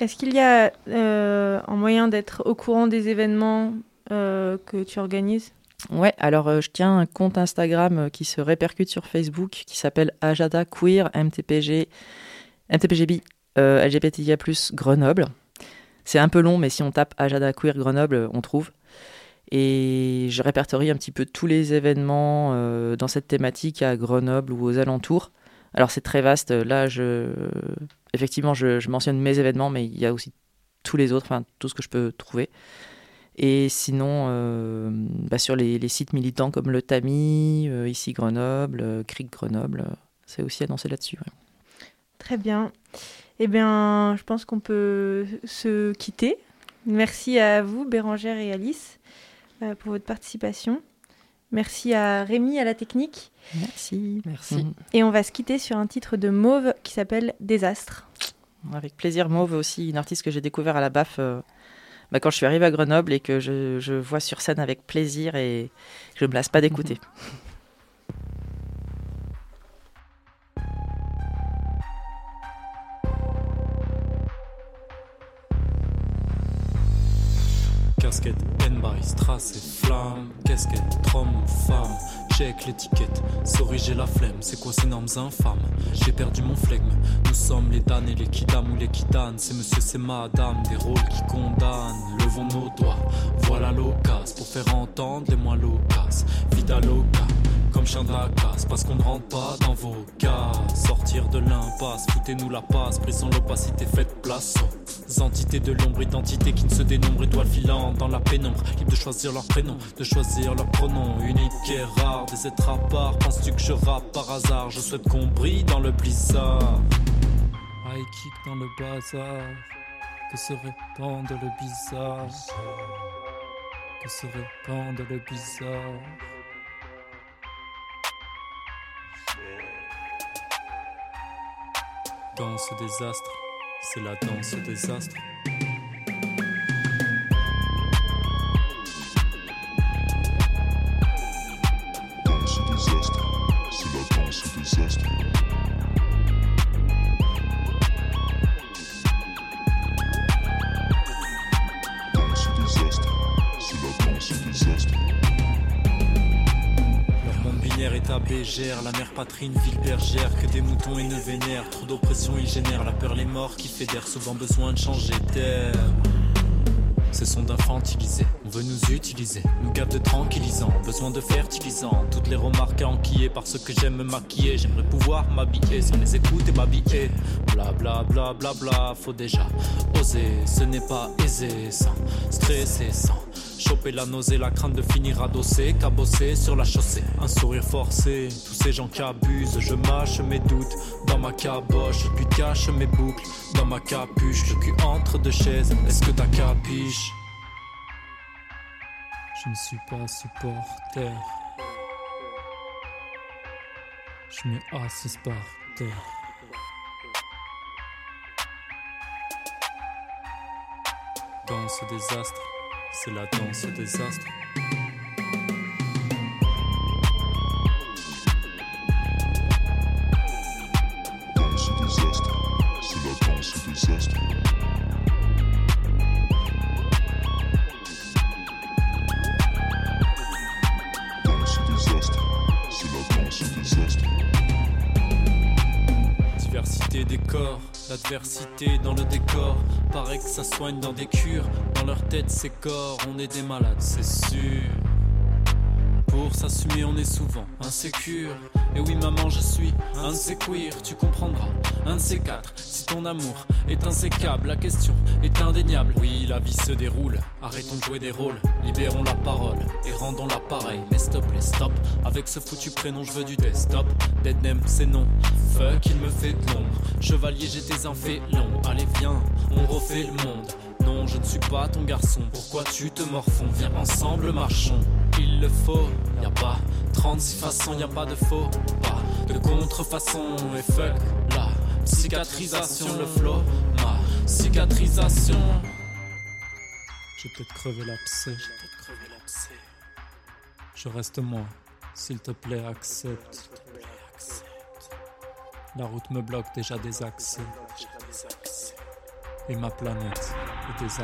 Est-ce qu'il y a euh, un moyen d'être au courant des événements que tu organises? Ouais, alors euh, je tiens un compte Instagram euh, qui se répercute sur Facebook qui s'appelle Ajada Queer MTPG MTPGB euh, LGBTIA+ Grenoble. C'est un peu long mais si on tape Ajada Queer Grenoble, on trouve. Et je répertorie un petit peu tous les événements euh, dans cette thématique à Grenoble ou aux alentours. Alors c'est très vaste. Là, effectivement, je, mentionne mes événements, mais il y a aussi tous les autres, enfin tout ce que je peux trouver. Et sinon, euh, bah, sur les, sites militants comme le Tamis, euh, ici Grenoble, Cric Grenoble, c'est aussi annoncé là-dessus. Très bien. Eh bien, je pense qu'on peut se quitter. Merci à vous, Bérangère et Alice, pour votre participation. Merci à Rémi à la technique. Merci. Merci. Mhm. Et on va se quitter sur un titre de Mauve qui s'appelle Désastre. Avec plaisir, Mauve aussi, une artiste que j'ai découvert à la BAF euh, bah, quand je suis arrivée à Grenoble et que je, je vois sur scène avec plaisir et je ne me lasse pas d'écouter. Casquette, Enby, strass et flamme. Casquette, trom ou femme. Check l'étiquette, sorry j'ai la flemme. C'est quoi ces normes infâmes? J'ai perdu mon flegme. Nous sommes les damnés, les kidam ou les kidanes. C'est monsieur, c'est madame, des rôles qui condamnent. Levons nos doigts, voilà l'occasion pour faire entendre les moins loquaces. Vida loca. Chien de parce qu'on ne rentre pas dans vos cas. Sortir de l'impasse, foutez-nous la passe, brisons l'opacité, faites place aux entités de l'ombre, identité qui ne se dénombre, étoiles filantes dans la pénombre, libre de choisir leur prénom, de choisir leur pronom, unique et rare, des êtres à part. Penses-tu que je rappe par hasard? Je souhaite qu'on brille dans le blizzard. High kick dans le bazar, que serait tant de le bizarre? Que serait tant de le bizarre? Danse des astres, c'est la danse des astres. Danse des astres, c'est la danse des astres. Danse des astres, c'est la danse des astres. Binaire est à bégère, la mère patrie, une ville bergère, que des moutons et ne vénèrent. Trop d'oppression ils génèrent, la peur les morts qui fédèrent, souvent besoin de changer d'air. Ce sont d'infantiliser, on veut nous utiliser, nous gave de tranquillisants, besoin de fertilisants. Toutes les remarques à enquiller parce que j'aime me maquiller, j'aimerais pouvoir m'habiller. Sans les écouter m'habiller. Bla bla bla bla bla, faut déjà oser, ce n'est pas aisé. Sans stresser, sans choper la nausée, la crainte de finir adossé, cabossé sur la chaussée. Un sourire forcé, tous ces gens qui abusent, je mâche mes doutes dans ma caboche, puis cache mes boucles dans ma capuche, le cul entre deux chaises. Est-ce que t'as capiche? Je ne suis pas supporter. Je me assis par terre. Danse des astres, c'est la danse des astres. Danse des astres, c'est la danse des astres. Danse des astres, c'est la danse des astres. Diversité des corps, l'adversité dans le décor. Paraît que ça soigne dans des cures. Dans leur tête, c'est corps, on est des malades, c'est sûr. Pour s'assumer, on est souvent insécure. Et oui, maman, je suis un de ces queers, tu comprendras. Un de ces quatre, si ton amour est insécable, la question est indéniable. Oui, la vie se déroule, arrêtons de jouer des rôles, libérons la parole et rendons l'appareil. Mais stop, les stop, avec ce foutu prénom, je veux du desktop. Dead name, c'est non. Fuck, il me fait de l'ombre. Chevalier, j'étais un félon. Allez, viens, on refait le monde. Non, je ne suis pas ton garçon. Pourquoi tu te morfonds? Viens ensemble, marchons. Il le faut, y a pas 36 façons, y a pas de faux pas de contrefaçon. Et fuck la cicatrisation, le flow, ma cicatrisation. J'ai peut-être crevé l'abcès. Je reste moi, s'il te plaît, accepte. La route me bloque déjà des accès. Et ma planète est des